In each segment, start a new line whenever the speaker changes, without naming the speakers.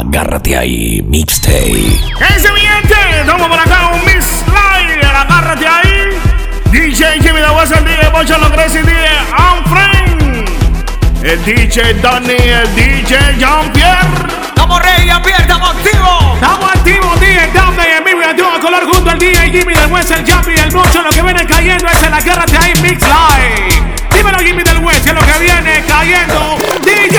Agárrate ahí, mixtape.
¿Qué dice mi gente? Estamos por acá un Mix Live. Agárrate ahí. DJ Jimmy de West, el DJ Bocha, lo Crazy DJ Unfriend. El DJ Donny, el DJ Jean-Pierre.
Estamos ready, Jean-Pierre, estamos activos.
Estamos activos, DJ Donny, en vivo y a todo color junto al DJ Jimmy del West, el Jumpy, el Bocha, lo que viene cayendo es el Agárrate ahí Mix Live. Dímelo Jimmy del West, es lo que viene cayendo. DJ.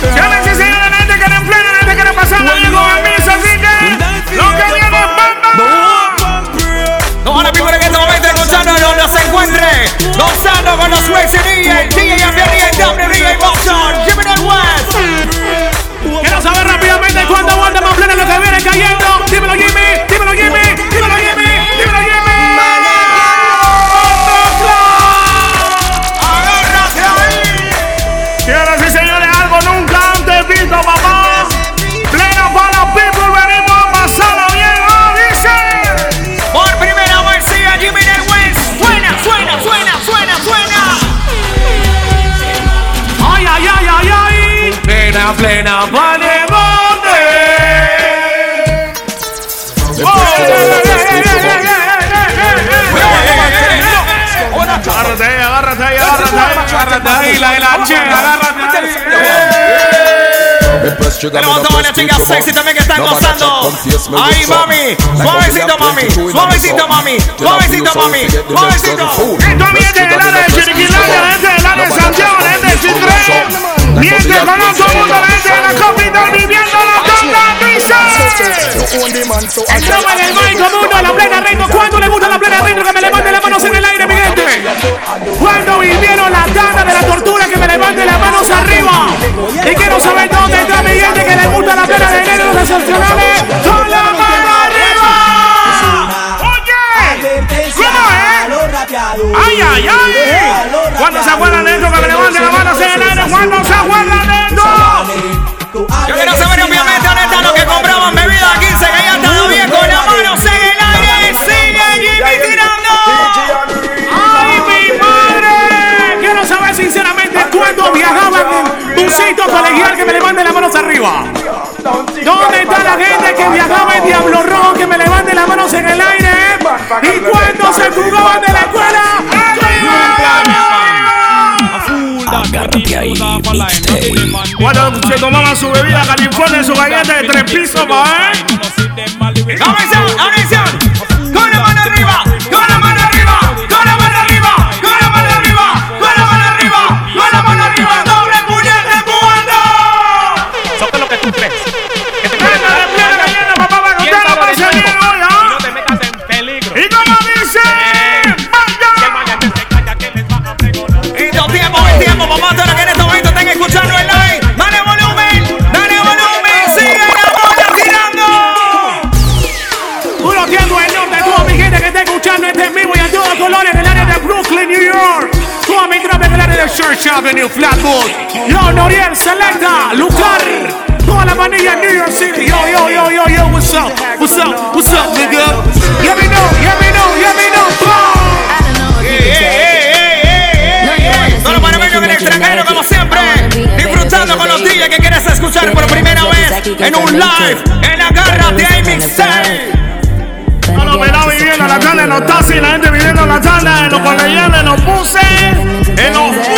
Señoras y señores, gente que no en plena, la gente que no pasando bien con el Mix, así que lo que viene es bamba.
No van a vivir en este momento escuchando donde se encuentre. Gozando con los Wex y DJ, DJ DJ W, Boston, Jimmy West.
Quiero saber rápidamente cuánto aguanta más plena lo que viene cayendo. Dímelo Jimmy,
ahí,
agárrate ahí.
Tenemos a las chicas sexy también que están gozando. Ay, mami. Suavecito, mami. Suavecito, mami. Suavecito, mami. Suavecito.
Esto viene del área de Chiriquilaya, la gente del área de Santiago, la gente de Chitré. Con todo el mundo, la gente de la capital viviendo la tonda Estamos en el baile mundo, la plena ritmo. ¿Cuándo le gusta me levanten las manos arriba. ¿Dónde está la gente que viajaba en Diablo Rojo que me levante las manos en el aire? ¿Y cuándo se jugaban de la escuela?
Agárrate ahí, mixtape.
Cuando se tomaban su bebida California, su galleta de tres pisos, pa' ¿eh? Avenue, Flatbush. Yo, Noriel, Selecta, Lucar. Toda la manilla en New York City. Yo, yo, yo, yo, yo, what's up? What's up? What's up, nigga? Let me know, let me know, let me know.
Ey. Todos los panameños en el extranjero, como siempre, disfrutando con los DJs que quieres escuchar por primera vez en un live en de ahí mixtape.
A los pelados viviendo en la tarde, en los taxis, la gente viviendo en la tarde, en los colegiales, en los buses, en los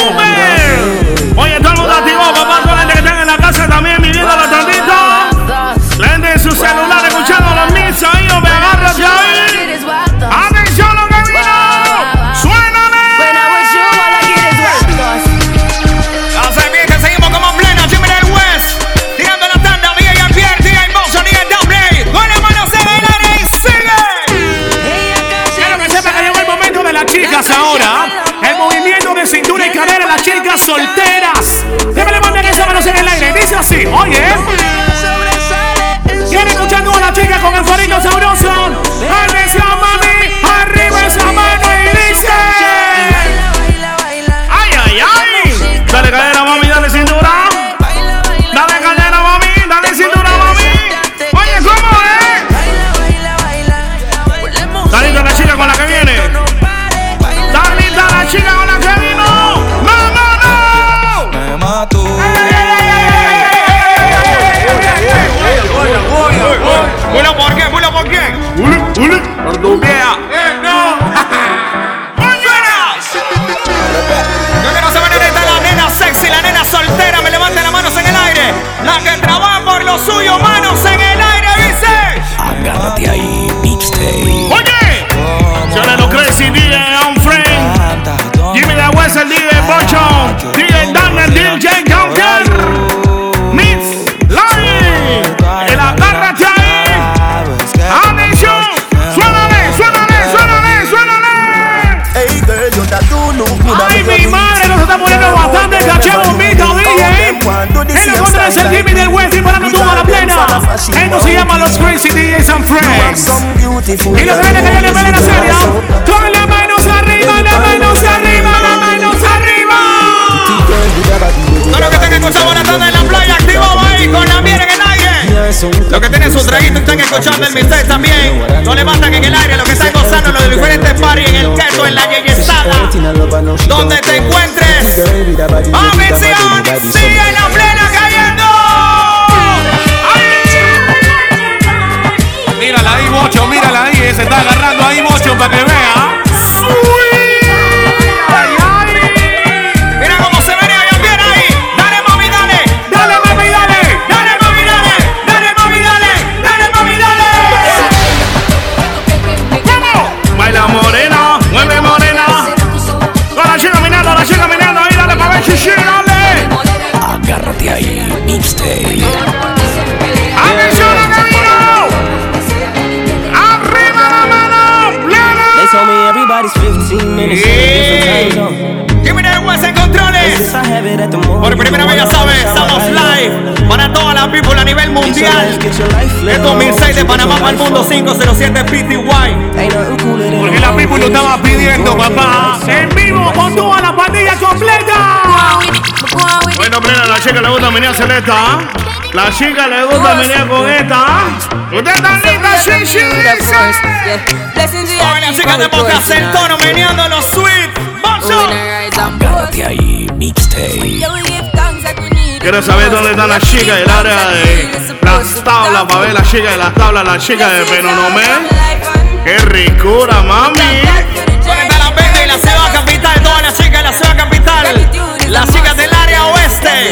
aire.
Dice así, Remix. Y los grandes que vienen la serie. Con las manos arriba, las manos arriba, las manos arriba.
Todo lo que estén escuchando la tanda en la playa, activo ahí con la miel en el aire. Lo que tienen su traguito están escuchando el mixtape también. Lo levantan en el aire, lo que están gozando los diferentes parties en el keto, en la yeyesada. Donde te encuentres. Atención, sigue
Mírala ahí, Bocho, mírala ahí. Se está agarrando ahí, Bocho, para que vea. Ay, ay.
Mira cómo se venía bien ahí. Dale, mami, dale.
Dale, mami, dale.
Dale, mami, dale. Dale, mami, dale. Dale, mami, dale.
¿Cómo? Baila morena, mueve morena. Con la chica mirando, la chica mirando. Ahí, dale, pa' ver, chichi, dale.
Agárrate ahí, mixtape.
Por primera vez ya sabes, estamos live para toda la people a nivel mundial. Es 2006 de Panamá para el mundo 507 PTY.
Porque la people lo estaba pidiendo, papá. En vivo con toda la pandilla completa. Bueno, plena, la chica le gusta venir celesta. ¿ah? La chica le gusta venir con esta. ¿ah? ¿Usted está lista, sí, sí, dice?
Hoy la chica de Boca Centoro meneando los sweet.
Agárrate ahí, mixtape.
Quiero saber dónde están las chicas del área de las tablas. Para ver las chicas de las tablas, las chicas de Penonomé. ¡Qué ricura, mami!
¿Dónde está la venta y la ciudad capital? Todas las chicas de la ciudad capital. Las chicas del área oeste.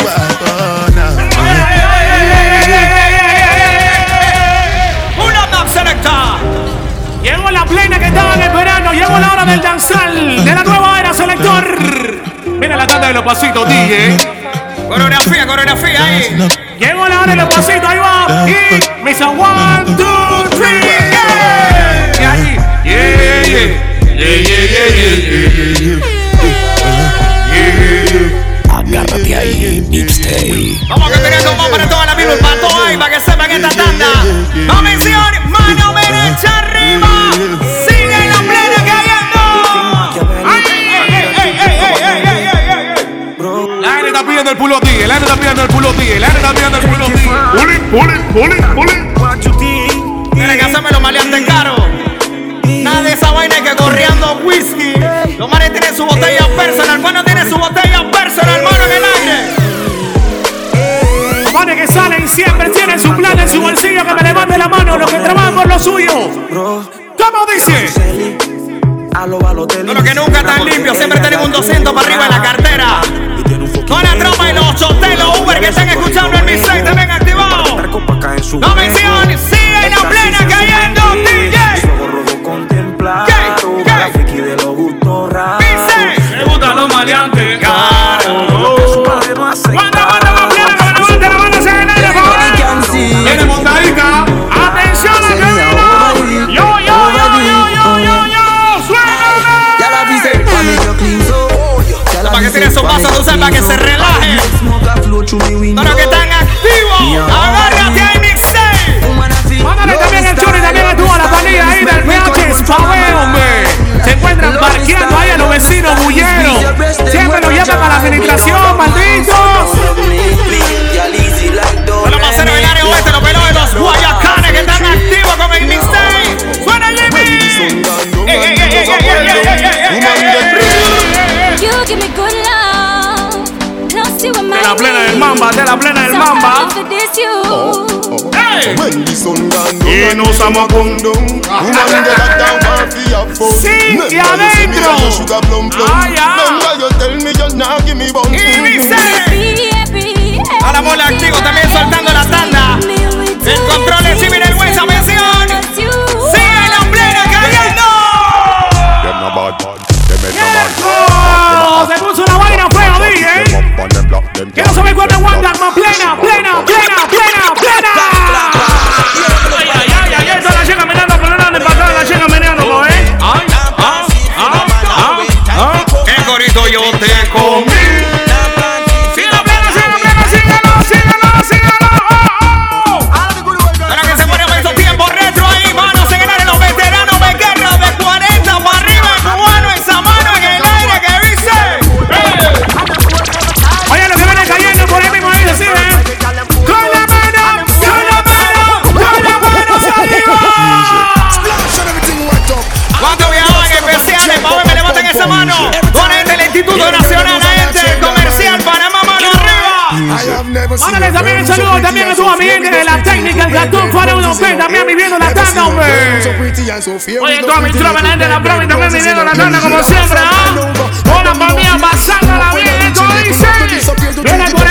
Plena que estaban esperando. Llegó la hora del danzal de la nueva era selector. Mira la tanda de los pasitos, DJ.
Coreografía, coreografía ahí.
Llegó la hora de los pasitos, ahí va. Y dice one, two, three, yeah. Y ahí, yeah, yeah. Yeah, yeah, yeah, yeah, yeah.
Agárrate ahí, mixtape.
Vamos que teniendo más para toda la misma para todo ahí, para que sepan esta tanda. Atención, mano
El pulo está pidiendo el pulo tío, la gente está pidiendo el pulo tío. Puli, puli, puli, puli.
Tiene que hacerme los maleantes caros. Nada de esa vaina que corriendo whisky. Los manes tienen su botella personal. Bueno, tiene su botella personal, mano en el aire.
Pone que salen siempre, tienen su plan en su bolsillo, que me levante la mano los que trabajan por lo suyo. ¿Cómo dice?
Todo lo que nunca están limpios, siempre tenemos un 200 para arriba en la cartera. Toda la tropa y los choteros, los Uber que están escuchando el mixtape también activados. No mencionen, sigue la plena cayendo, DJ. Paso de usar para que se relaje. Los que están activos, agárrate ahí, mixtape.
Mándale también el y también a toda la pandilla ahí del Spaway, hombre. Se encuentran parqueando mamba, de la plena del mamba.
The sun gone down
Y nos estamos con
Woman get a down
Sí, y adentro.
Remember you tell me you're not give me bun
Y dice, a la bola activo también soltando la tanda. El control Jimmy del
them
Quiero saber cuándo aguantan más plena, plena, plena, plena, plena. Ay, ay, ay, la la ¿eh? Ah, ah, ah, ah.
Mándale también el saludo también a tu amigo de la técnica, el para uno también viviendo la tanda, hombre. Oye, toda mi tropa, la gente de la también viviendo la tanda como siempre, ¿ah? Hola, familia, pasándola bien, esto dice. Vienen por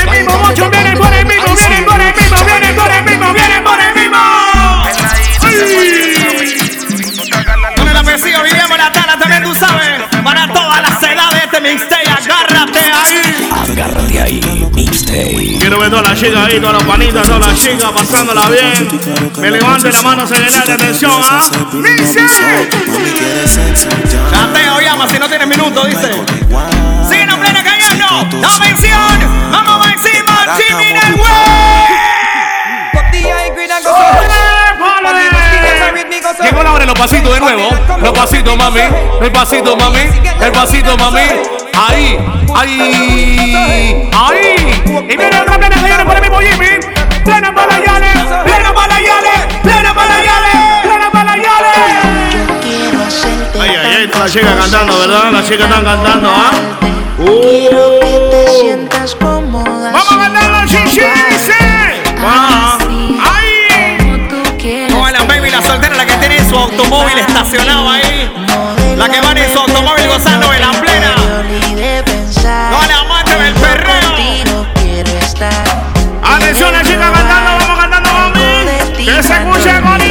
Quiero ver todas las chicas ahí, todas las panitas, todas las chicas pasándola bien. Me levante la mano, se le da de atención, ¿ah? ¡Dice!
Chateo llama si no tienes minuto, dice. Sigue en plena cayendo. La mención. Vamos por encima, Jimmy
Llegó la hora de los pasitos de nuevo. Los pasitos, mami. El pasito, mami. El pasito, mami. Ahí, ahí, ahí. Y viene otra plena que por el mismo Jimmy. Plena para Yale, plena para Yale, plena para Yale, plena para Yale. Ay, ay, ay, la chica cantando, ¿verdad? Las chicas están cantando, ¿ah? Uh. Vamos a cantar los chichis.
Que su automóvil estacionado ahí. La que va en su automóvil gozando de la plena.
Atención, la chica cantando, vamos cantando, mami. Que se escuche bonito.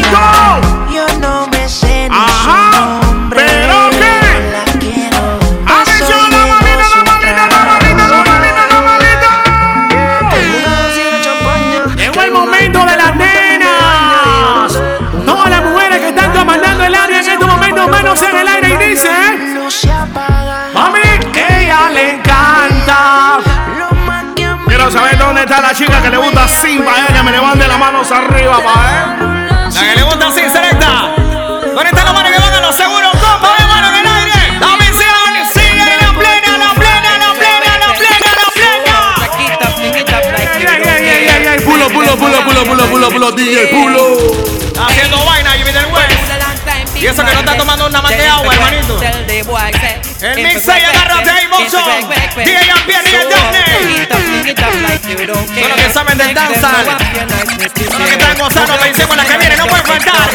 Quiero saber dónde está la chica que le gusta sin pa' ella, que me levante las manos arriba, pa' eh.
La que le gusta así, selecta. ¿Dónde está la mano que van a los seguros? ¿Cómo de mano en el aire? La misión sigue la plena, la plena, la plena, la plena, la plena.
Ey, ey, ey, ey, Pulo, pulo, pulo, pulo, pulo, pulo, pulo, DJ, pulo.
Haciendo vaina, Jimmy del West. Y eso que no está tomando una más de agua, hermanito. El mixtape, agárrate ahí, mozo. DJ y el Daphne. Son los que saben del danza. Son los que están gozando, con la que viene, no pueden faltar.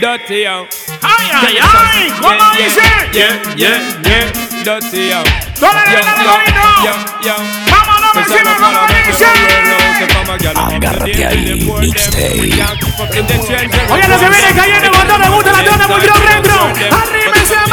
Dirty yo.
Ay, ay, ay, ¿cómo dice?
Yeah, yeah, yeah. Dirty
dale,
Agárrate ahí, mixtape.
Oye, lo que viene cayendo, guardando, gusta la
tanda,
volvió Rembro. Arrímense a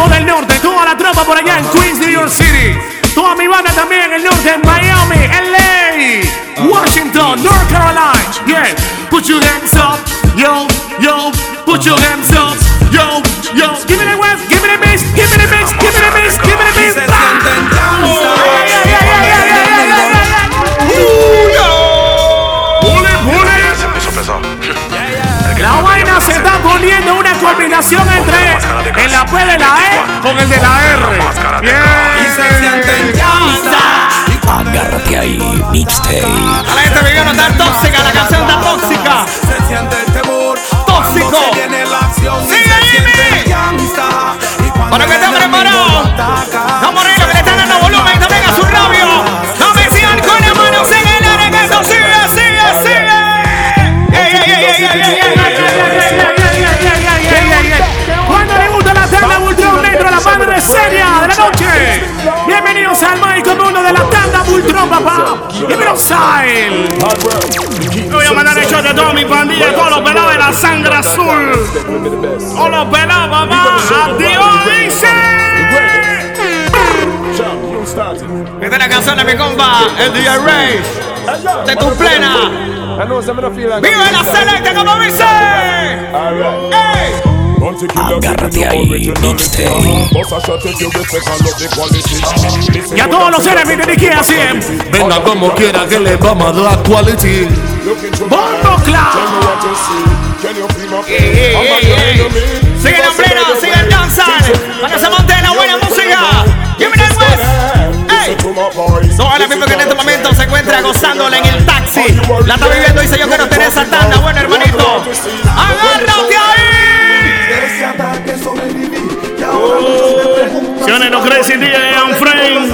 tiempos del norte. Toda la tropa por allá en Queens, New York City. Toda mi banda también en el norte, en Miami, LA, Washington, North Carolina. Yeah, put your hands up, yo, yo, put your hands up, Pay. Style. Voy a mandar el shot de toda mi pandilla, todos los pelados de la sangre azul. Todos los pelados, papá. Adiós, dice.
Esta es la canción de mi compa, el DJ Ray. De tu plena. Vive la selecta como dice. Ey.
Agárrate ahí, mixtape.
Y a todos los seres me dediqué así.
Venga como quiera que le vamos a dar quality.
Sigue la plena, sigue el danzar. Para que se monte la buena música. Give me that West. Hey. Toda la gente que en este momento se encuentra gozándola en el taxi. La está viviendo, dice yo quiero tener esa tanda. Bueno, hermanito. Agárrate Johnny No Crazy, DJ John Frame.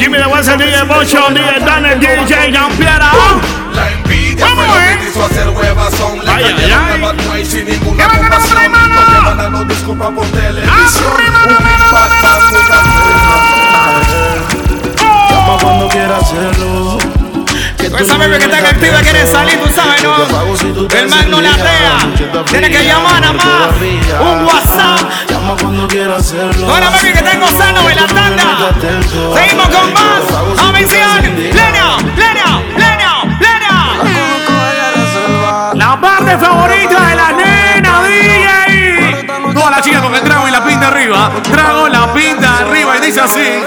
Jimmy the West, DJ Bochon, DJ Daniel, DJ John Piera. La envidia fue lo hizo hacer huevas no te van a no televisión
cuando quiera hacerlo.
Esa bebé que está activa quiere salir, tú sabes, ¿no? El man no la tea. Tiene que llamar a más. Un WhatsApp.
Llama cuando quiera hacerlo.
Toda la baby que está gozando en la tanda. Seguimos con más. Atención. Plena, plena, plena, plena. La parte favorita de la nena, DJ.
Toda la chica con el trago y la pinta arriba. Trago la pinta arriba y dice así.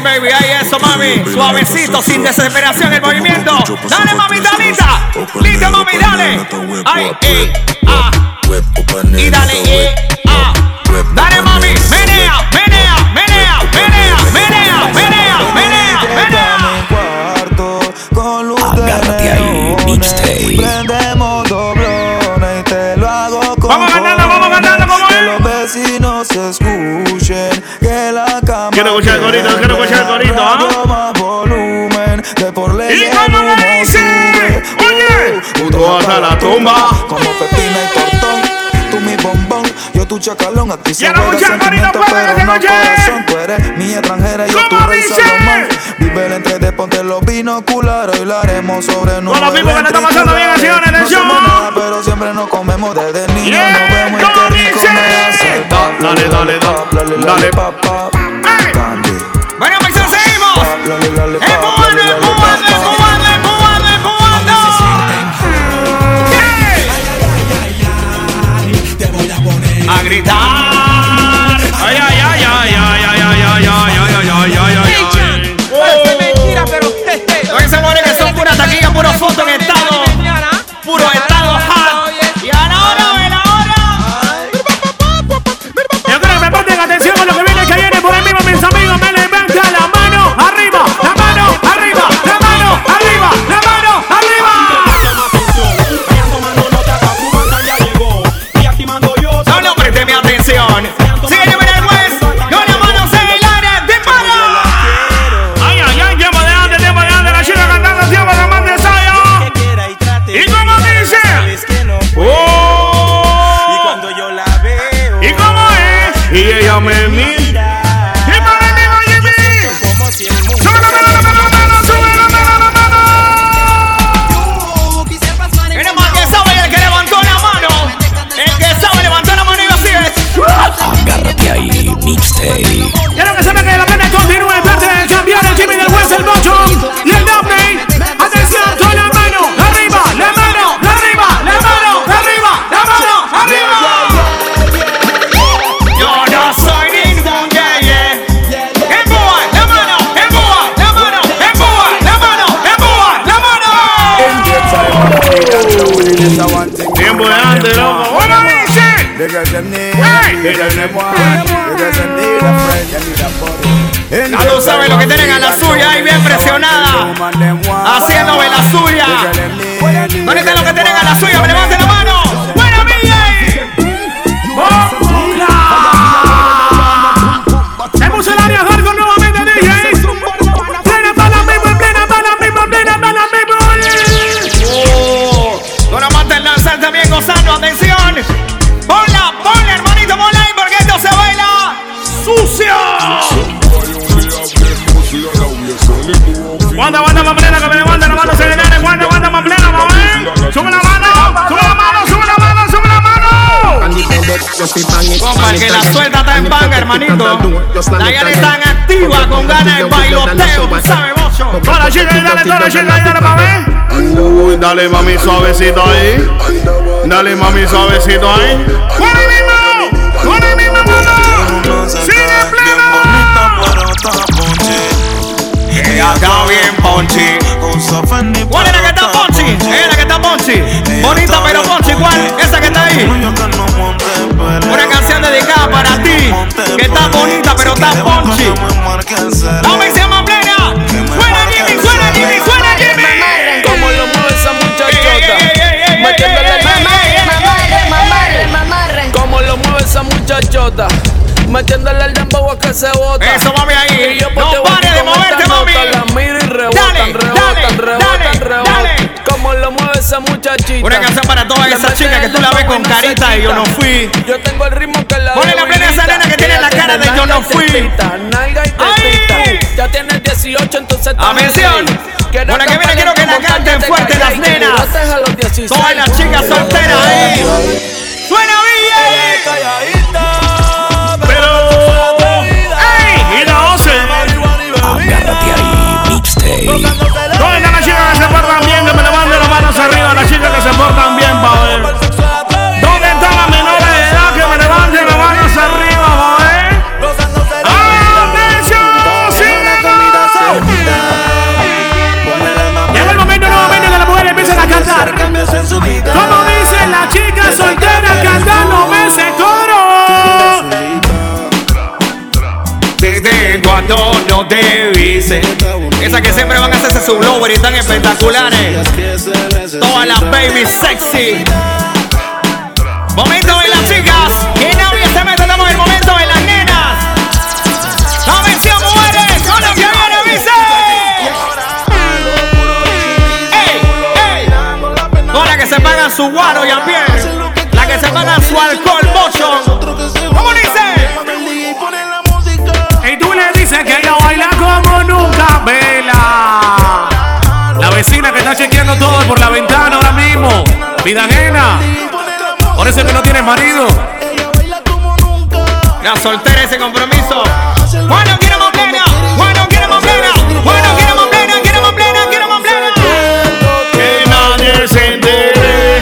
Baby, ahí eso mami, suavecito, sin desesperación el movimiento. Dale mamita, lista, lista mami, dale. Ay, eh, ah. Y dale, eh, ah. Dale mami, menea, menea, menea, menea, menea, menea, menea, menea.
Agárrate ahí, mixtape.
Chacalón A ti se
corito,
sentimiento pero no corazón Tú eres mi extranjera, yo tu
¿Cómo
rey? Salomón. Vive el entre de ponte los binoculares lo haremos sobre nueve
Todos los mismos que le están pasando bien,
No
atención.
pero siempre nos comemos desde niños. Nos vemos y
¿cómo
qué rico me hace
Dale, dale, dale, dale. Presionada. Haciendo de la suya. ¿Dónde está lo que tienen a la suya? Me levanten la mano. Manito. La ya están activa con ganas de bailoteo, sabes, mocho.
Toda la chica, y dale, toda la chica, y dale, mami. Uy, dale, mami, suavecito ahí. Dale, mami, suavecito ahí. ¡Con el mismo! ¡Con el mismo, mano! ¡Sigue pleno!
Ella está bien ponchi. ¿Cuál es la que está ponchi? Es la que está ponchi. Bonita pero ponchi, ¿cuál? Esa que está ahí. Una canción dedicada para ti, que está bonita pero está ponchi. Vamos y se llama plena. Suena Jimmy, suena Jimmy, suena Jimmy.
Como lo mueve esa muchachota. Metiéndole. Como lo mueve esa muchachota. Metiéndole el dembow a que se bota.
Eso, mami, ahí.
Y yo
No
ponte
pare de moverte, mami.
La miro y rebotan,
Dale,
rebotan,
dale,
rebotan,
dale,
rebotan.
dale.
Como lo esa muchachita.
Una canción para todas esas chicas que tú la ves con carita y yo no fui.
Yo tengo el ritmo que la
Ponle la plena esa nena que tiene la cara de yo no fui.
Ya tienes 18, entonces
Atención. la que viene quiero que la canten
te
fuerte las nenas.
botes a los 16.
Todas las chicas solteras ahí. Suena bien. Espectaculares. Todas las baby sexy. Momento de las chicas. Que nadie se mete. Estamos en el momento de las nenas. Atención, mujeres. Con lo que viene, dice. ¡Ey! ¡Ey! La que se pagan su guaro y a pie. La que se pagan su alcohol, mocho.
Vecina que está chequeando todo por la ventana ahora mismo. Vida ajena. Por eso es que no tienes marido.
La soltera ese compromiso. Bueno, quiero más plena. Bueno, quiero más plena. Bueno, quiero más plena. Quiero más plena. Quiero más plena.
Que nadie se entere.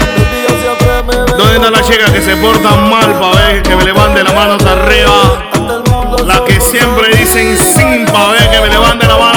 ¿Dónde están las chicas que se portan mal para ver que me levante las manos arriba? Las que siempre dicen sin para ver que me levante la mano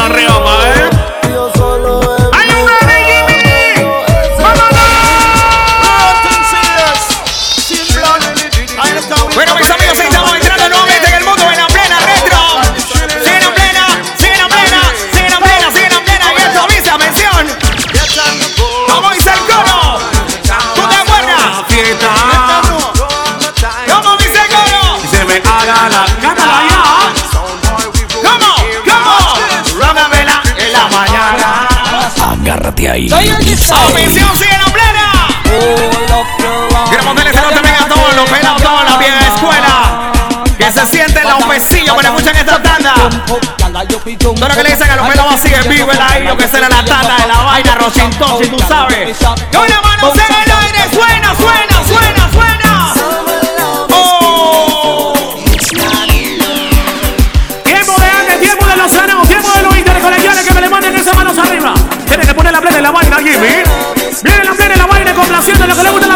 Mixtape.
Atención, sigue la plena. Queremos darle saludos también a todos los pelados, toda la vieja escuela. Que se sienten los pesillos cuando escuchan esta tanda. Todo lo que le dicen a los pelados en vivo, el lo que será la tanda de la vaina, Rosintón, si tú sabes. Y una mano en el aire, suena, suena,
la vaina, Jimmy. Viene la plena en la vaina complaciendo lo que le gusta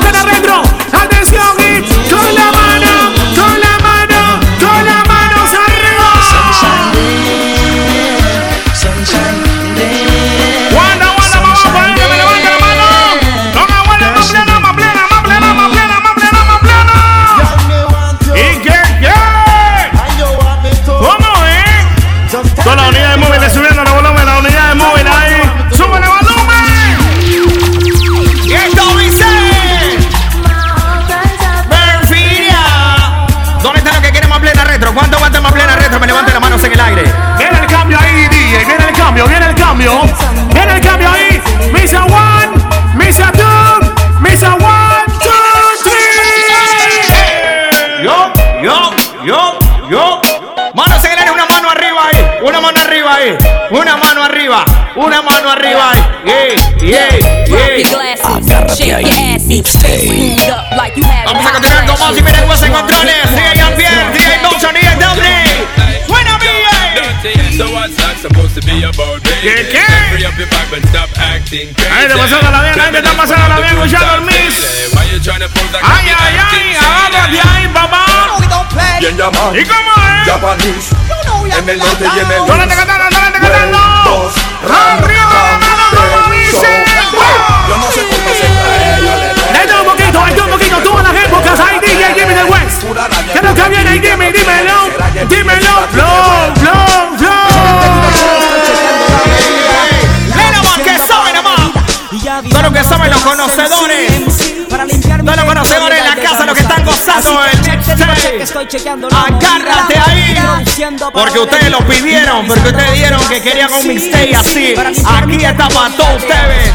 Una mano arriba, una mano arriba ah, ahí. Yeah, yeah, yeah. Vamos a continuar con más y miren los encontrones. Sigue Jean-Pierre,
sigue Thompson, sigue Downey. Suena
Ahí te pasándola bien, ahí te está bien,
you trying to pose like
Ay, ay, ay,
shady?
agárrate ahí, papá.
Bien llamado.
¿Y cómo es?
Japanese. En el norte y en el
Solo te cantando, te cantando. Arriba la mano, como dice.
Yo no sé cómo se trae, yo le
Esto un poquito, esto un poquito, todas las épocas. Ahí DJ Jimmy del West. ¿Qué es lo que viene? Jimmy, dímelo. Dímelo. Flow, flow, flow.
Todo lo que saben los conocedores. Todos los conocedores en la casa, los que están gozando el mixtape. Agárrate ahí. Porque ustedes lo pidieron, porque ustedes dijeron que querían un mixtape así. Aquí está para todos ustedes.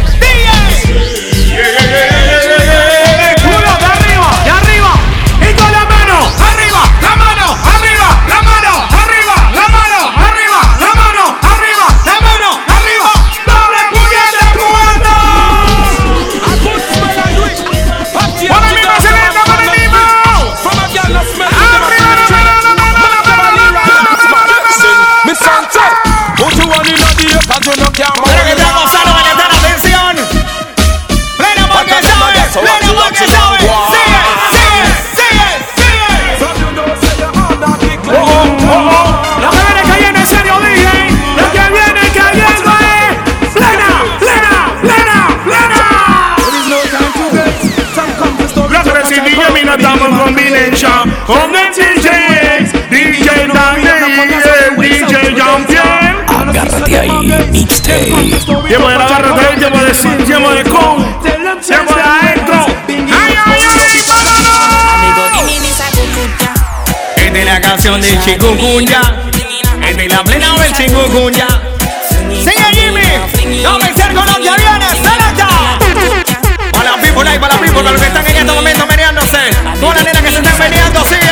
Tiempo de la barra tiempo de sin, tiempo de con, tiempo de adentro. ¡Ay, ay, ay, vámonos!
Esta es la canción de Chikungunya. Esta es la plena del Chikungunya. Sigue Jimmy. No vencer con lo que viene. ¡Selecta! Para la people para la people, para los que están en este momento meneándose. Todas las nenas que se están meneando, sigue,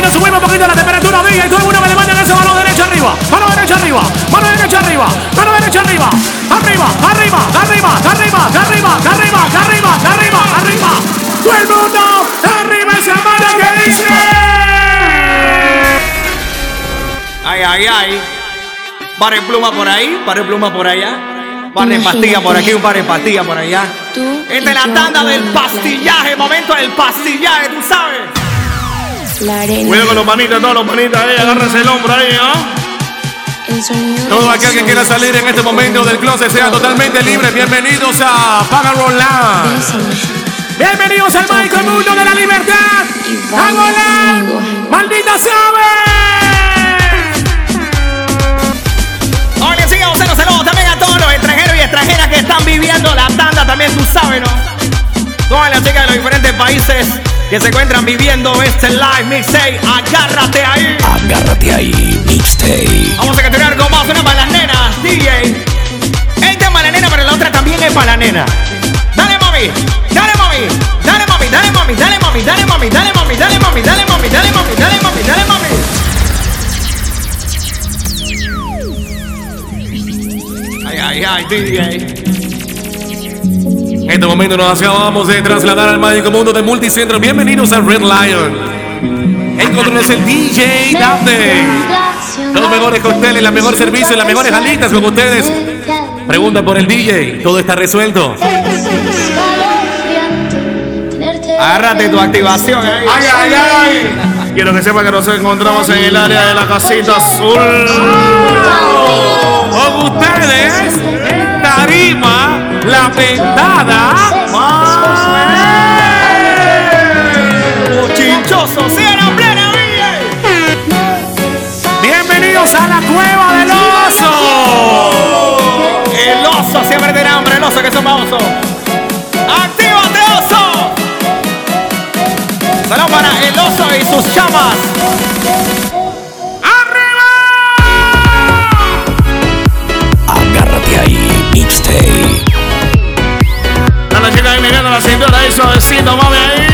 momento subimos un poquito la temperatura DJ y todo el mundo me le mandan esa mano derecha arriba, mano derecha arriba, mano derecha arriba, mano derecha arriba, arriba, arriba, arriba, arriba, arriba, arriba, arriba, arriba, arriba. Todo el mundo arriba esa mano que dice.
Ay, ay, ay. Par de pluma por ahí, par de pluma por allá. Par de pastillas por aquí, un par de pastillas por allá. Esta es la tanda del pastillaje, momento del pastillaje, tú sabes.
La arena.
Cuidado con los manitas, todos los manitas ahí, agárrense el hombro ahí, ¿no?
El sonido
Todo aquel que quiera salir en este momento del closet sea totalmente libre. Bienvenidos a Pagarón Land.
Besan.
Bienvenidos al mágico mundo de la libertad. ¡Angola! ¡Maldita sabe!
Oye, sigamos haciendo saludos también a todos los extranjeros y extranjeras que están viviendo la tanda también, tú sabes, ¿no? Todas las chicas de los diferentes países que se encuentran viviendo este live mixtape, agárrate ahí.
Agárrate ahí, mixtape.
Vamos a continuar con más una para las nenas, DJ. Esta es para la nena, pero la otra también es para la nena. Dale, mami, dale, mami, dale, mami, dale, mami, dale, mami, dale, mami, dale, mami, dale, mami, dale, mami, dale, mami, dale, mami, dale, mami. Ay, ay, ay, DJ.
En este momento nos acabamos de trasladar al mágico mundo de Multicentro. Bienvenidos a Red Lion. Es el DJ Daphne. Los mejores cócteles, la mejor servicio, las mejores alitas con ustedes. Pregunta por el DJ. Todo está resuelto.
Agárrate tu activación ahí.
¡Ay, ay, ay! Quiero que sepa que nos encontramos en el área de la casita azul.
Con ustedes, en Tarima, la ventada.
Chinchoso, sigan a plena.
Bienvenidos a la cueva del oso.
El oso siempre tiene hambre, el oso que son oso. ¡Actívate, oso! Saludos para el oso y sus chamas.
Agárrate ahí, mixtape mirando
a la cintura y suavecito, mami ahí.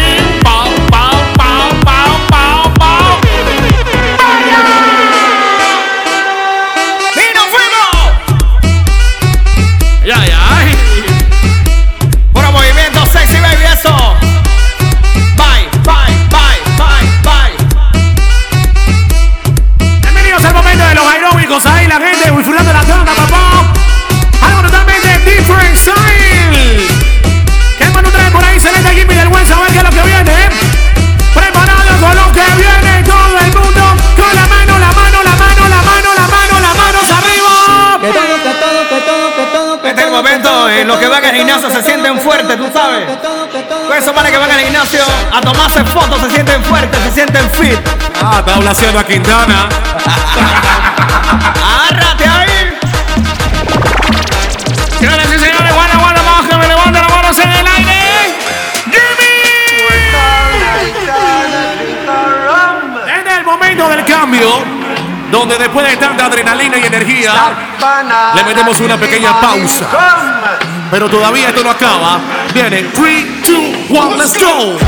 Gimnasio se sienten fuertes, tú sabes. Pues esos manes que van al gimnasio a tomarse fotos se sienten fuertes, se sienten fit.
Ah, está hablando a Quintana.
Agárrate ahí.
Señoras y señores, bueno, bueno, vamos que me levanten las manos en el aire. ¡Jimmy!
En el momento del cambio, donde después de tanta adrenalina y energía, le metemos una pequeña pausa. Pero todavía esto no acaba. Viene 3, 2, 1, let's go.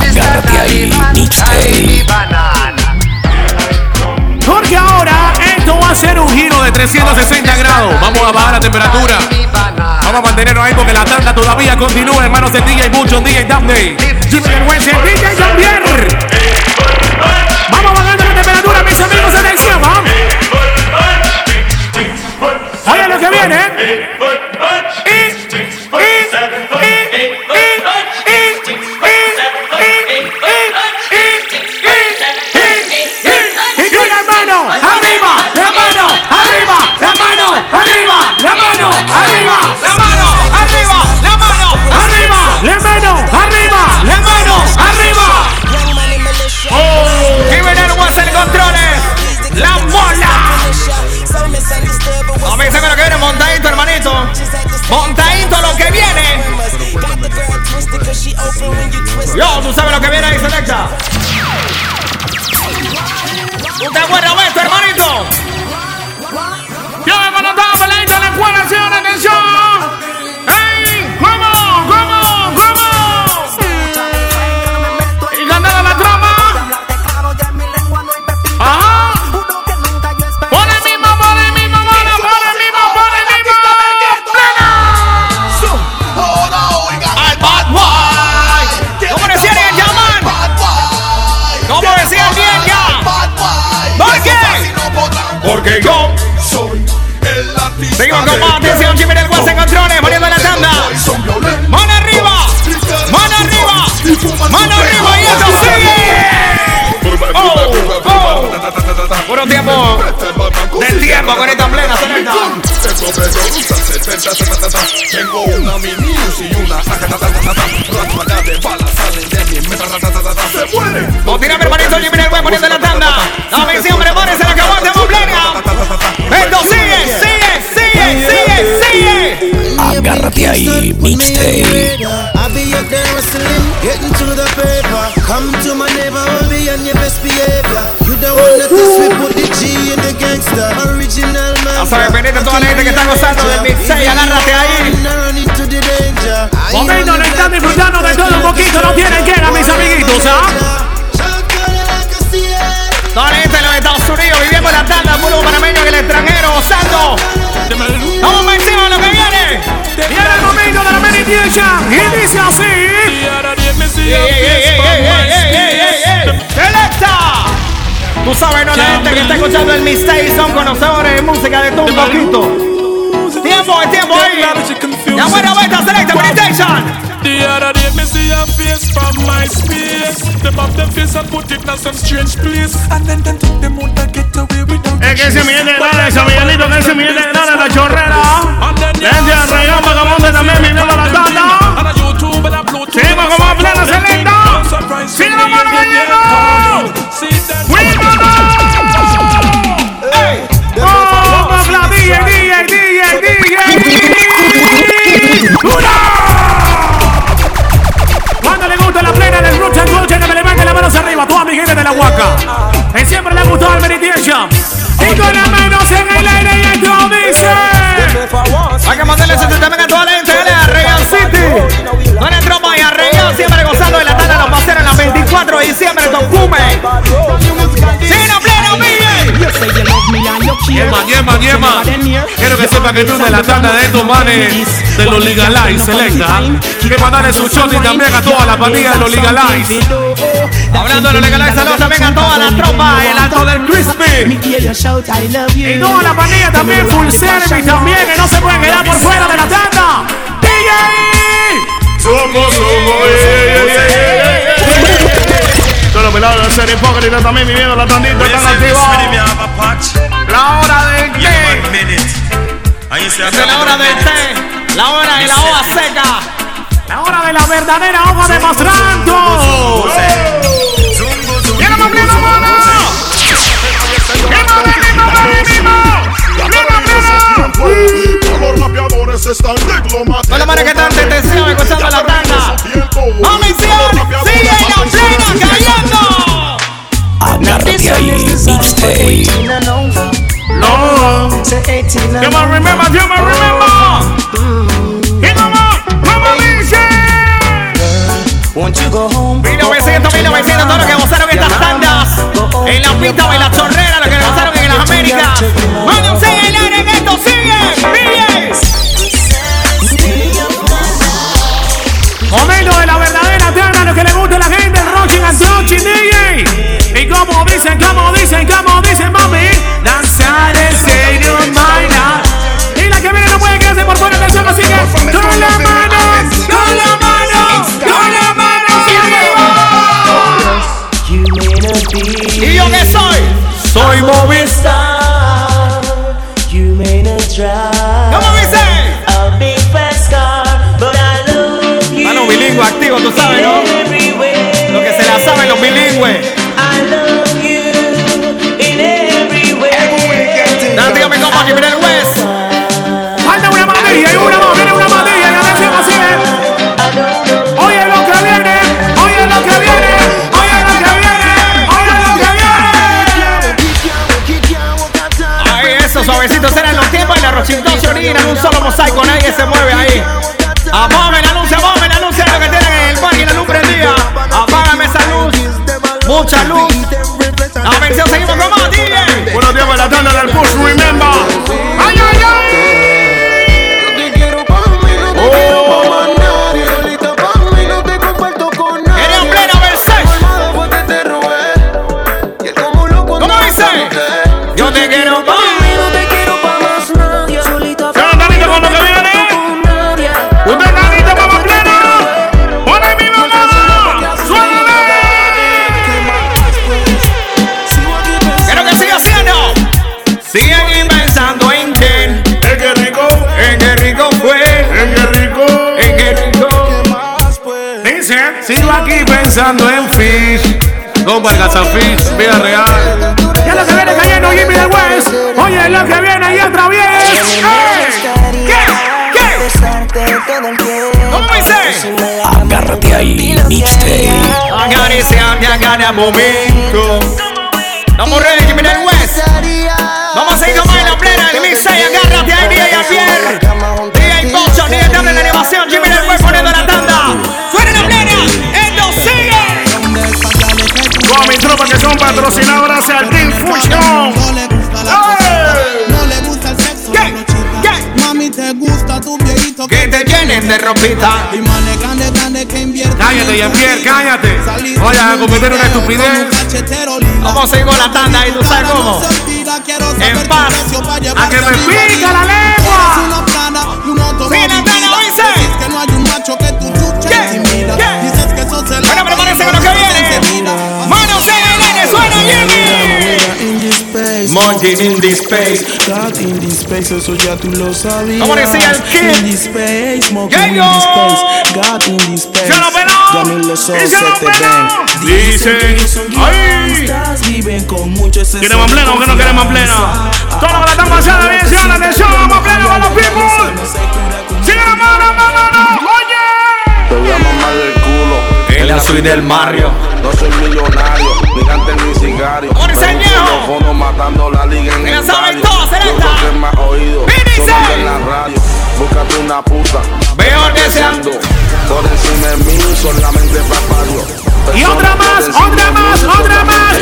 Agárrate ahí, mixtape.
Porque ahora esto va a ser un giro de 360 grados. Vamos a bajar la temperatura. Vamos a mantenernos ahí porque la tanda todavía continúa. Hermanos de DJ Mucho, DJ Daphne. Jimmy Vergüenza, DJ Jambier. Vamos bajando la temperatura, mis amigos. Atención, ¿va? Oye lo que viene.
Tengo una mini y una ráfaga de balas salen de mi mente. Se muere.
Continúa, hermanito Jimmy Guas poniendo la tanda. Dame siempre, manes, se la acabó de plena. Esto sigue, sigue, sigue, sigue, sigue.
Agárrate ahí, mixtape.
I'll be getting to the paper. Come to my neighborhood, be on your best behavior.
Vamos a ver, pendiente toda la gente que está gozando del Mix 6, agárrate ahí.
Momento, no están disfrutando de todo un poquito, no tienen que ir, mis amiguitos, ¿ah?
Toda la gente de los Estados Unidos viviendo la tanda, puro panameño en el extranjero, gozando. Vamos más encima lo que viene.
Viene el momento de la meditation y dice así.
Tú sabes, no la gente que está escuchando el mixtape son conocedores de música de todo un poquito. Tiempo, es tiempo ahí. Ya buena vuelta, selecta, meditation.
The other day, me see a face from my space. Them up them face and put it in some strange place. And then them took them out and get away without
Es que ese Miguel de Grana, ese Miguelito, que ese Miguel de Grana, la chorrera. Gente de Rayón, Vagamonde también viviendo la tanda. Seguimos con más plena selecta. ¡Sigue la mano gallego!
Cuando le gusta la plena del que me levanten las manos arriba, de la Huaca. Siempre le ha el. Y con las manos en el aire y dice.
Hay que mandarle ese también a toda la gente de la Real City. No le trompa y a Real, siempre gozando de la tanda de los paseros en la 24 de diciembre, Tocume. ¡Sigue la plena, Miguel!
Yema, yema, yema. Quiero que sepa que tú de la tanda de estos manes de los Legalize Selecta. Que mandarle su shot y también a toda la pandilla de los Legalize.
Hablando de los Legalize, saludos también a toda la tropa, el alto del Crispy.
Y toda la pandilla también full service también que no se pueden quedar por fuera de la tanda. DJ.
Somos, somos, eh, eh. Todos los pelados de ser hipócritas también viviendo la tandita, están activos. La hora del té.
Es la hora del té. La hora de la hoja seca.
La hora de la verdadera hoja de Mastranto. ¡Viene más pleno, mano! ¡Viva,
Los rapeadores están diplomáticos.
No le manes que están de tensión escuchando la tanda. ¡Omisión! ¡Sigue la plena cayendo!
Agárrate ahí, mixtape.
No. Come on, remember, come on, remember. On, come on, dice.
1900, 1900, todo lo que gozaron estas tandas. En la pista o en la chorrera, lo que gozaron en las Américas. Mano, sigue el aire en esto, sigue.
Momento de la
ahí,
mixtape.
Acariciarte a cada momento. Estamos ready, Jimmy del West. Vamos a seguir más en la plena del mix y agárrate ahí, DJ Javier. DJ Pocho, DJ Table en la animación, Jimmy del West poniendo la tanda. Suena en la plena, esto sigue.
Con mi tropa que son patrocinadoras al Team Fusion.
¿Qué? ¿Qué?
Mami, te gusta tu viejito
Que te llenen de ropita.
Cállate, Jean-Pierre, cállate. Oye, a cometer una estupidez.
Vamos a seguir con la tanda y tú sabes cómo. En paz.
A que me pica la lengua.
Sigue la plena, dice.
Que no hay un macho que el
Bueno, prepárense con lo que viene. Mano, CNN, suena Jimmy. Monkey in this space.
God in this space, eso ya tú lo sabías.
¿Cómo decía el kid?
In this space, smoking in
yo.
this space. God in this space. Ya ni los ojos
¡Y se
se
lo
te
peló!
ven.
Dicen,
que son
¡ay!
gangsters, viven con mucho exceso
¿Queremos
de
pleno o que no queremos pleno? Todo lo que show, vamos pleno con los people. ¡Sigue la mano, mano, no! ¡Oye!
Te voy a mamar el culo.
En la suite del barrio.
No soy millonario, ni gante ni sicario. Teléfono matando la liga en el barrio. Yo creo más oído. Sonando en la radio. Búscate una puta.
Veo que se
Ando Por encima de mí, solamente papario.
Y otra más, otra más, otra más.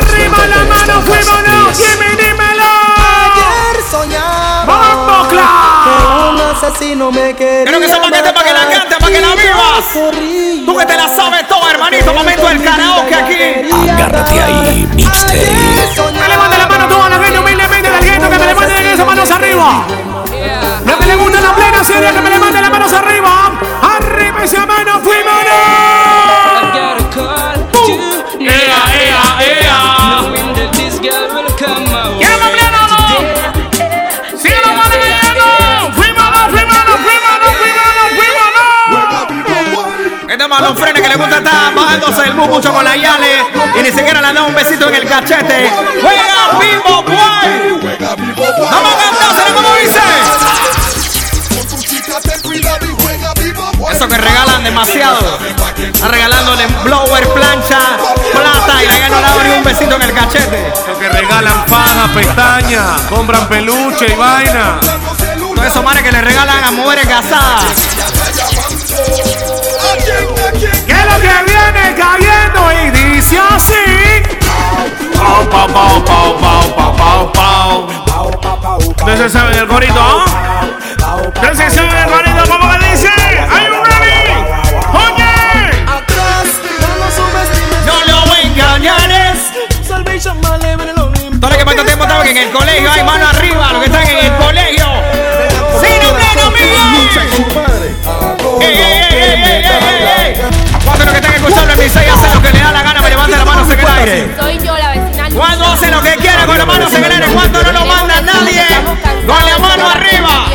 Arriba la mano, fuímonos. Jimmy, dímelo.
Ayer soñaba
¡Vamos,
un asesino me quería
Quiero que sepa que este pa' que la cante, pa' que la vivas. Tú que te la sabes todo, hermanito. Momento del karaoke aquí.
Agárrate ahí, mixtape.
Me levanta la mano toda la gente humildemente del gueto que me levanten esas manos arriba. No me le gusta la plena serie que me levanten las manos arriba. Arriba esa mano, fuimos. Ea, ea, ea. Quiero cambiar. Este malo frena que le gusta estar
bajándose el mucho con la Yale y ni siquiera le da un besito en el cachete. ¡Juega Bimbo Boy! ¡Vamos a cantársela como dice! Eso que regalan demasiado. Está regalándole blower, plancha, plata y la no le ni un besito en el cachete.
Los que regalan fajas, pestañas, compran peluche y vaina.
Todos esos manes que le regalan a mujeres casadas.
Que viene cayendo? Y dice así. Pau, pau, pau, pau, pau, pau, pau, pau. Ustedes se saben el corito, ¿ah? Ustedes se saben el corito, ¿cómo que dice? ¿Are you ready? Oye.
No lo voy a engañar es. Todo lo que tiempo estaba que en el colegio hay mano arriba, los que están en el colegio. ¡Sin! ¡Ey, ey, que están escuchando el Misei hacen lo que le da la gana? Me levanten las manos en el aire.
Soy yo la vecina.
¿Cuándo hacen lo que quieren con las manos en el aire? ¿Cuándo no lo manda nadie? Con la mano arriba.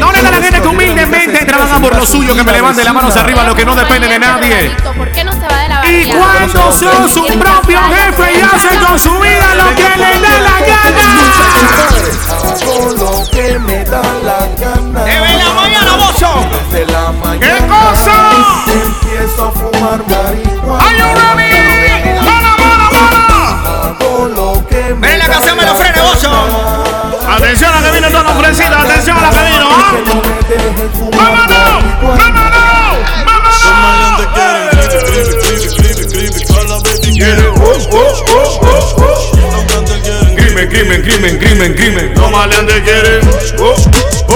¿Dónde está la gente que humildemente trabaja por lo suyo? Que me levante las manos arriba, lo que no depende de nadie.
¿Por qué no se va de la
Y cuando son su propio jefe y hacen con su vida lo que les da la gana.
Hago lo que me da la gana.
Are you ready? ¡Mala, mala, mala!
Ven la canción, me lo frene, bozo.
Atención a la que viene toda la ofrecida, atención a la que vino, ¿ah? ¡Vámonos! ¡Vámonos! ¡Vámonos!
Crimen, crimen, crimen, crimen, crimen.
No quieren. Oh, oh.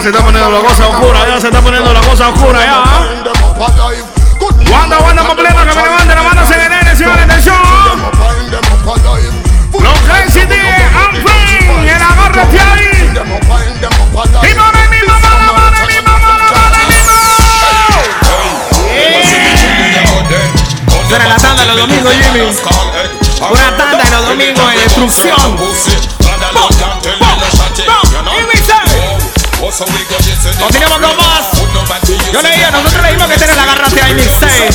Se está poniendo la cosa oscura, ya se está poniendo la cosa oscura, ya. ¿ah? Wanda, Wanda, completa, que me levante la mano, se viene, señores, atención. Los Crazy el agárrate ahí. Y mismo, mano, mano y mismo, mano, mano y mismo.
Suena la tanda los domingos, Jimmy. Una tanda los domingos de destrucción. Continuamos con más. Yo le dije, nosotros le dijimos que tiene la agárrate ahí, mixtape.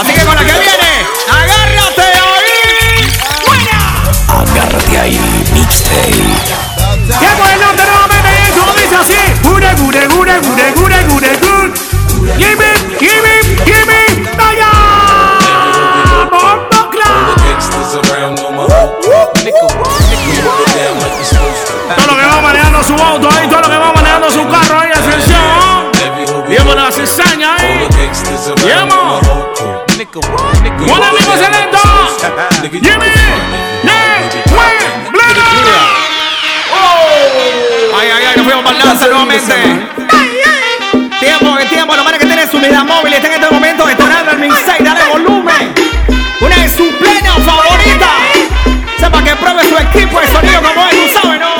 Así que con la que viene, agárrate ahí. ¡Buena!
Agárrate ahí, mixtape.
Tiempo del norte nuevamente y esto dice así. Gure, gure, gure, gure, gure, gure, gure. Give me, give me, give me, vaya. Bombo Clan. Todo lo que va manejando su auto ahí, todo lo que va manejando su carro ahí, atención. Llevo la cizaña ahí. Llevo. Buen amigo excelente. Jimmy.
Ay, ay, ay, nos fuimos para el lanza nuevamente. Tiempo, el tiempo, los manes que tienen su unidad móvil están en este momento detonando el mixtape, dale volumen. Que pruebe su equipo de sonido como él, tú sabes, ¿no?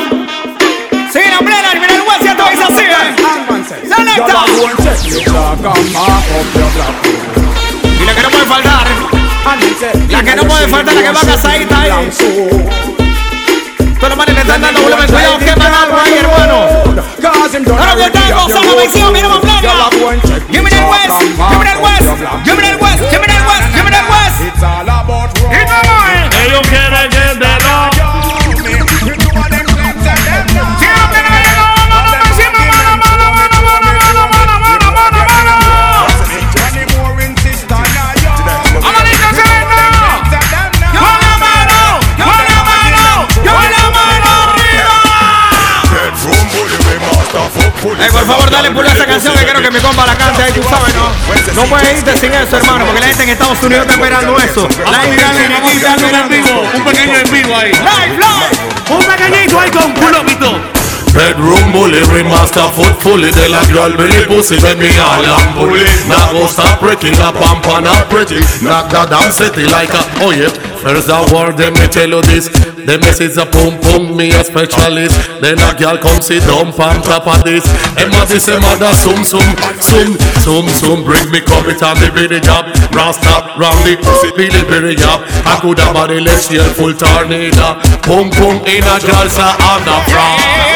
Sigue la plena, mira el hueso, esto dice así, ¿eh? ¡Selecta! Y la que no puede faltar, la que no puede faltar, la que va casadita ahí. Los manes le están dando volumen, cuidado, que algo ahí, hermano. Ahora que están gozando, me hicieron, mira más blanca. Give me that west, give me that west, give me that west, give me that west, give me that west.
Y vamos, eh. Ellos quieren que
dale pulso a esa canción que quiero que mi compa la cante ahí, tú sabes, ¿no? No puedes irte sin eso, hermano, porque la gente en Estados Unidos está esperando eso.
Dale, dale, en vivo. Un pequeño en vivo ahí.
Live, live.
Un pequeñito ahí con culópito.
Bedroom bully, remaster foot fully. De la girl belly pussy when me all and bully. Now go start breaking up pump and not pretty. Knock the damn city like a, oh yeah First the word, let me tell you this. The message a pum pum, me a specialist. Then a girl come sit down on top of this. Emma this a mother sum sum Sum, sum, sum. Bring me come it me be the job Rasta, round the pussy, billy billy job I could have body here, full tornado. Pum pum in a girl's a on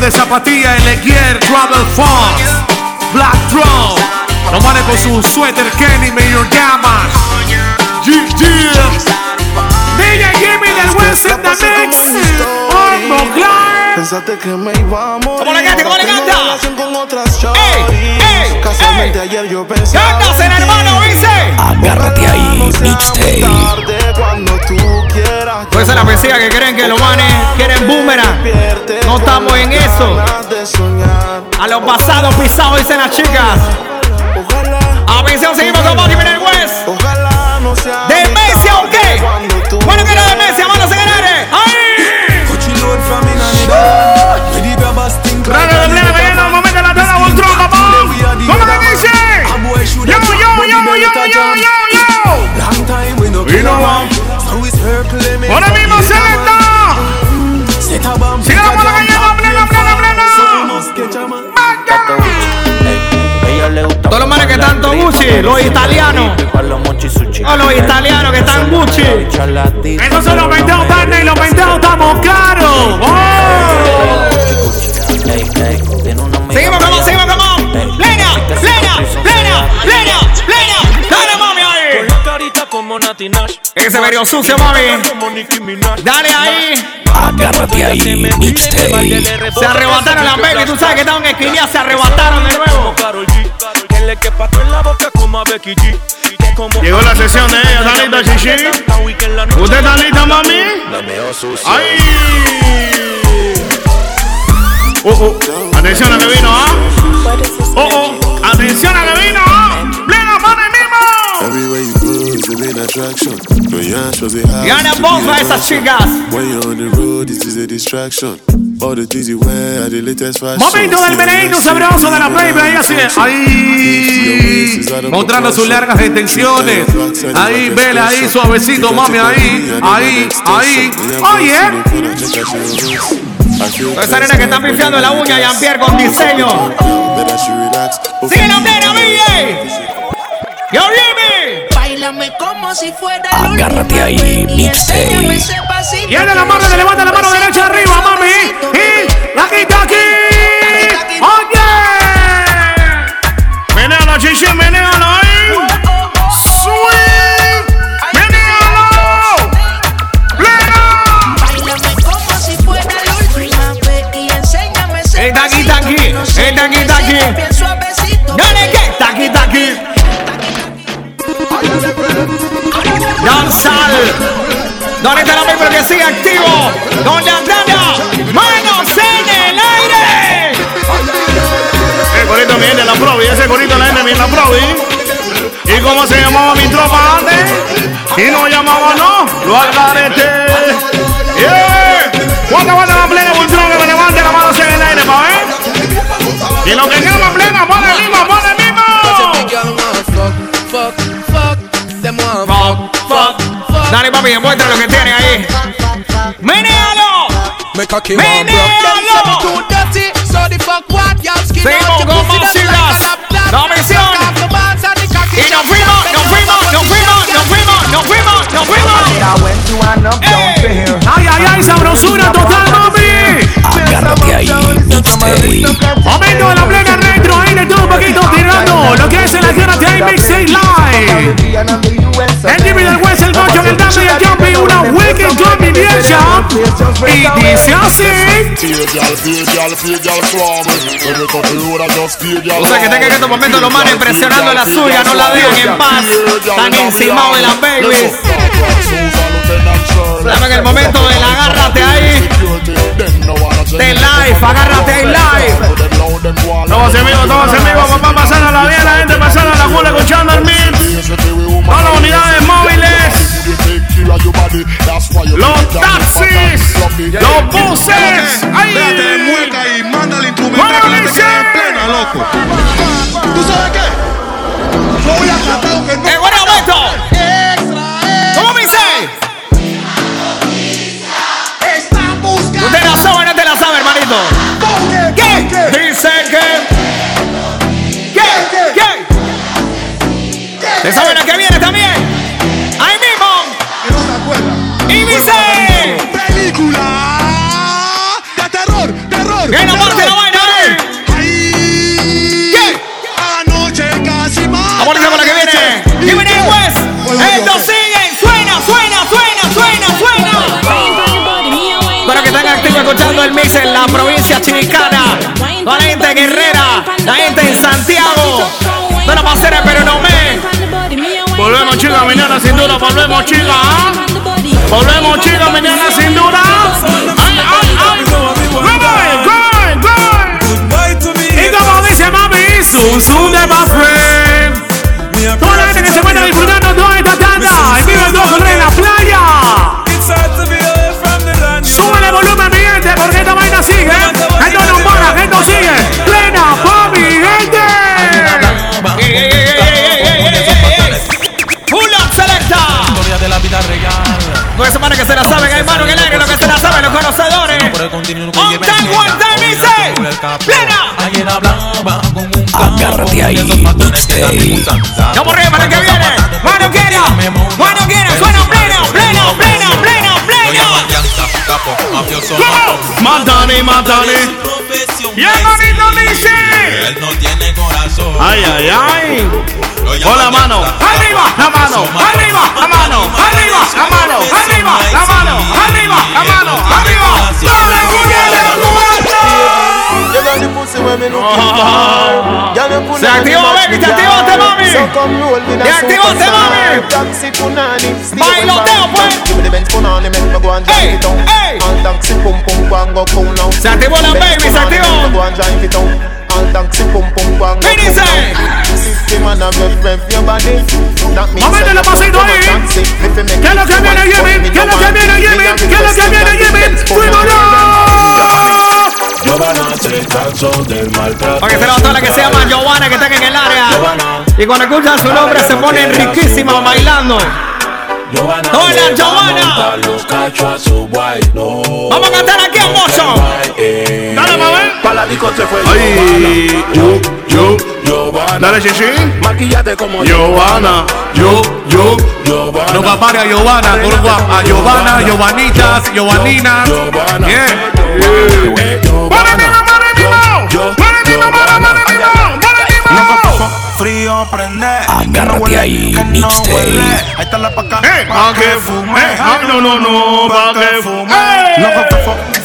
De zapatilla, Elegier, Travel Fox, Black Drum. Los manes con su suéter Kenny, Mayor Gamas. GG. DJ Jimmy del West in the Mix. Ormo Clark.
Pensaste que me íbamos.
¿Cómo le canta? ¿Cómo le canta?
Con otras
¡Ey! ¡Ey!
Casualmente
¡Ey!
ayer yo pensaba.
¡Cantas en hermano, dice!
Agárrate ahí, mixtape.
Pues esa es la poesía que creen que los manes quieren boomerang. No estamos en eso. A los pasados pisados, dicen las chicas. Atención, seguimos con Body West.
ojalá no sea.
Gucci, los italianos. O los italianos que están Gucci.
Esos son los 22 tarde y los 22 estamos caros. ¡Oh!
Seguimos como, seguimos como. Plena, plena, plena, plena, plena. Dale, mami, ahí. Ese medio sucio, mami. Dale ahí.
Agárrate ahí, mixtape.
Se arrebataron las baby. Tú sabes que estaban en esquina, se arrebataron de nuevo.
Llegó la sesión de ella, ¿está lista, Chichi? ¿Usted está lista, mami? ¡Ay! Oh, oh. Atención a que vino, ¿ah? Oh, oh. Atención a que vino, ¿ah? ¡Plena, mami, mismo!
Everywhere you go is the main attraction. No yanchos, they hide.
Y ahora bomba esas chicas.
All the things you wear the latest fashion.
Momento del merengue sabroso de la baby. Ahí así. Ahí. Mostrando sus largas extensiones. Ahí, vela ahí, suavecito, mami. Ahí, ahí, ahí. Oye.
Esa nena que están pifiando la uña, Jean-Pierre con diseño. Sigue la plena. Yo, Jimmy.
Como si fuera
Agárrate ahí, mixtape.
Y de la mano, le levanta la mano derecha arriba, mami. Y la quita aquí. ¡Oye! Menéalo, chichi, menéalo ahí. ¡Sweet! ¡Menéalo! ¡Plena!
Bailame como si fuera la última vez y enséñame ese
El taqui, taqui, el taqui, taqui.
Bien suavecito.
Dale ¿Dónde está la people que sigue activo? ¿Dónde Andrada? Manos en el aire.
El corito viene la provi, ese corito la viene la provi. ¿Y cómo se llamaba mi tropa antes? Y no llamaba, no, lo algarete. Yeah. ¿Cuánto aguanta la plena Bultrón que me levante la mano hacia el aire, pa' ver? Y lo que llama plena, pon el mismo, pon
my
Dale, papi, demuestra lo que tiene ahí. ¡Menealo! ¡Menealo!
Seguimos con más siglas. La misión. Y nos fuimos, nos fuimos, nos fuimos, nos fuimos, nos fuimos, nos fuimos.
¡Ay, ay, ay! ¡Sabrosura total, mami!
Agárrate ahí.
Momento de la plena retro, ahí de todo un poquito tirando lo que es el Agárrate ahí Mixtape Live. El Jimmy del West, el Gocho, el Dame y el Jumpy, una wicked combination. Y dice así.
O sea que tenga que estos momentos los manes presionando la suya, no la dejan en paz. Están encimados de las babies. Estamos en el momento del agárrate ahí. De live, agárrate ahí live.
Todos en vivo, todos en vivo, papá, pasando la bien, la gente pasando la cola, escuchando el mix. Todas las unidades móviles, los taxis, los buses.
Espérate,
¡Ay!
mueca y manda el instrumento que la te en plena, loco. ¿Tú sabes qué? Yo voy a cantar que no.
¿Te sabe la que viene también? Ahí mismo. Y dice.
Película de terror, terror.
Que no parte la vaina, eh.
Ahí. Anoche casi más.
Vamos a con la que viene. Y viene el West. Esto sigue. Suena, suena, suena, suena, suena. Para que están activos escuchando el mix en la provincia chiricana. La gente guerrera. La gente en Santiago. No la pasera, pero no me.
Volvemos, chicas, mañana sin duda, volvemos, chicas. ¿ah? Volvemos, chicas, mañana sin duda. ¡Ay, ay, ay! ¡Gol, gol, gol! Y como dice mami, Zoom Zoom de my friend. Toda la gente que se encuentra disfrutando toda esta tanda. En vivo en 2 en la playa. Súbele volumen, mi gente, porque esta vaina sigue. Esto no para, esto sigue.
Se la saben, hay mano en el aire, lo que se la saben los conocedores.
Ayer hablaba con un
Agárrate ahí, mixtape.
¡Vamos arriba, mano que viene! ¡Mano quiera! ¡Mano quiera!
Mátale, mátale. Y el manito dice.
Él no tiene corazón.
Ay, ay, ay. Con la mano, arriba, la mano, arriba, la mano, arriba, la mano, arriba, la mano, arriba, la mano, arriba. pussy pussy when me looking for.
Girl, you put Se activó, baby, se activó. So come roll with us. Se activó este mami. on, punani. Bailoteo. Give me the
Benz punani, make me go and drive it down.
Hey.
Taxi pum pum go and go cool now.
Se activó la baby, se activó.
Make me go and drive it on, all taxi pum pum bang.
¿Qué dice?
System and a rev rev your body. That means. Mamá, lo pasito ahí. ¿Qué lo que viene, Yemen? ¿Qué lo que viene, Yemen? ¿Qué lo que viene, Yemen? ¡Fuimos! Jimmy? ¡Fuímonos!
Para que se toda la que se llama Giovanna, que están en el área. Y cuando escuchan su nombre se ponen riquísimas bailando. Giovanna, Hola, Giovanna. Su no. Vamos a cantar aquí, hermoso.
Dale, mamá.
Para la disco se fue.
Ay, yo, yo, Giovanna. Dale, chichi.
Maquillate como
Giovanna. Yo, yo, Giovanna.
No papare a Giovanna. A Giovanna, Giovanitas, Giovaninas. Yeah.
Giovanna
frío prende.
Agárrate no ahí, mixtape.
No ahí está la paca.
Eh, pa' que fume. Ay, no, no, no, pa' que fume.
Loco,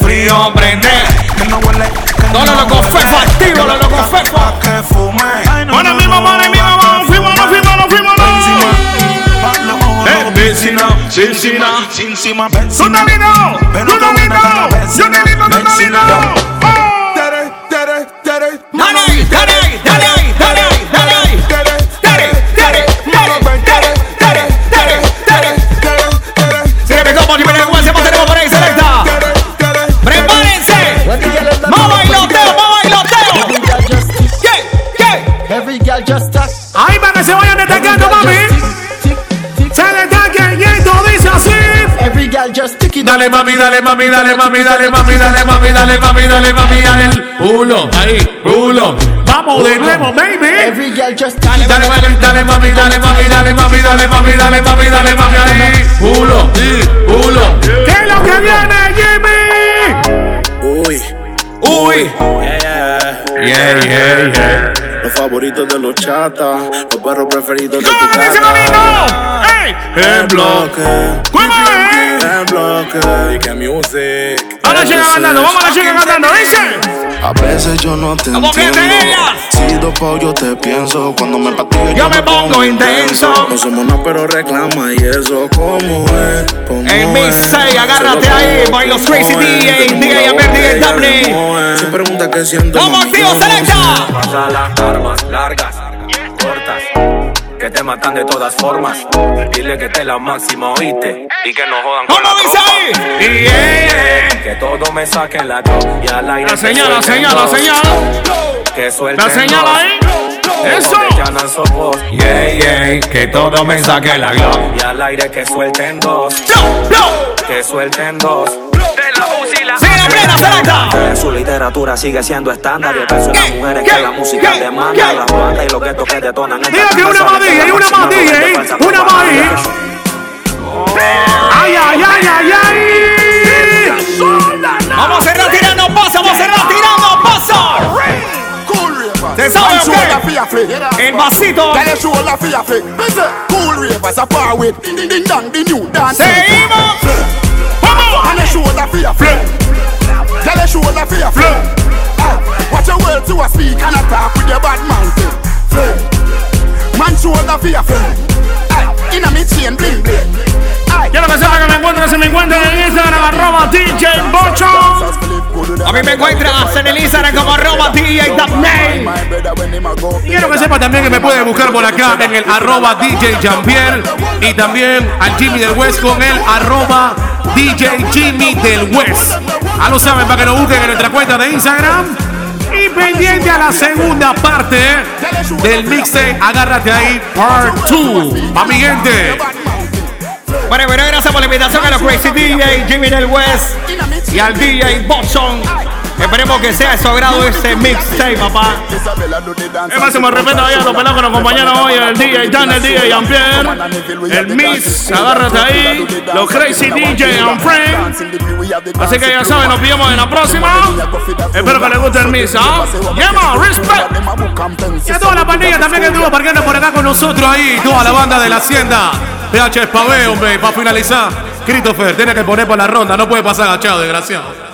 frío prende.
Que no huele.
Loco, activo, loco, fefa. Pa' que fume. Bueno,
mi mamá,
mi mamá, fuimos, no, fuimos, no, fuimos, no. Vecina, vecina,
vecina,
vecina. Tunanino, tunanino, yo
te digo tunanino.
Dale,
mami,
dale, mami, dale, mami, dale, mami, dale, mami, dale, mami, dale, mami, dale. Pulo, ahí, pulo. Vamos de nuevo, baby. Dale, dale, mami, dale, mami, dale, mami, dale, mami, dale, mami, dale, mami, dale, mami, ahí. Pulo, sí, pulo.
¿Qué es lo que viene, Jimmy?
Uy,
Uy.
yeah,
Yeah, yeah, yeah.
Los favoritos de los chatas, los perros preferidos de tu
¿Cómo dice
casa.
Camino? ¡Ey!
En bloque,
¿Cómo
en bloque, y que music.
A la chica cantando, vamos a la chica cantando, dice.
A veces yo no te
¿Cómo que
entiendo. Si dopado yo te pienso. Cuando me patillo
Yo me pongo intenso.
No somos nada, pero reclama. Y eso, ¿cómo es? ¿Cómo
El Mix
es?
6, agárrate ahí,
como
by los Crazy
como
DJ,
como
DJ.
¿cómo es? Si pregunta qué siento,
¡Vamos, tío, selecta!
Pasa las armas largas, que te matan de todas formas. Dile que te la máxima oíste y que no jodan con
¿Cómo
la
dice ahí?
Yeah, que todo me saquen la top y al aire.
La
que
señal, la
suelten
señal, la
dos.
señal.
Que suelten
La señal
dos.
ahí.
Que
Eso.
Yeah, yeah, que todo me saque la glock. Y al aire que suelten dos. Que suelten dos. En su literatura sigue siendo estándar. Y el peso de las mujeres que la música demanda. Las bandas y lo que toques detonan.
Diga que una más DJ, una más DJ, una más ahí. Ay, ay, ay, ay, ay.
Vamos a cerrar tirando paso, vamos a cerrar tirando paso. ¿Se sabe o qué? El vasito. Seguimos.
Watch your words to a speak and attack with your bad mouth. Man shoulder for your friend. In a me chain bling bling.
Quiero que sepa que me encuentren, se me encuentran en Instagram, arroba DJ Bocho.
A mí me encuentras en el Instagram como arroba DJ Name.
Quiero que sepa también que me puede buscar por acá en el arroba DJ Jampier y también al Jimmy del West con el arroba DJ Jimmy del West. Ya lo saben para que lo busquen en nuestra cuenta de Instagram. Y pendiente a la segunda parte del mixtape, agárrate ahí, part 2. Pa' mi gente.
Bueno, bueno, gracias por la invitación a los Crazy DJ, Jimmy del West y al DJ Boston. Esperemos que sea de su agrado este mixtape, papá.
El máximo respeto ahí a los pelados que nos acompañaron hoy, el DJ Dan, el DJ Jean-Pierre, el Miss, agárrate ahí, los Crazy DJ and Friends. Así que ya saben, nos vemos en la próxima. Espero que les guste el Miss, ¿ah? Llama, respect.
Y a toda la pandilla también que estuvo parqueando por acá con nosotros ahí, toda la banda de la hacienda. PH Spave, hombre, para finalizar. Christopher, tiene que poner por la ronda, no puede pasar agachado, desgraciado.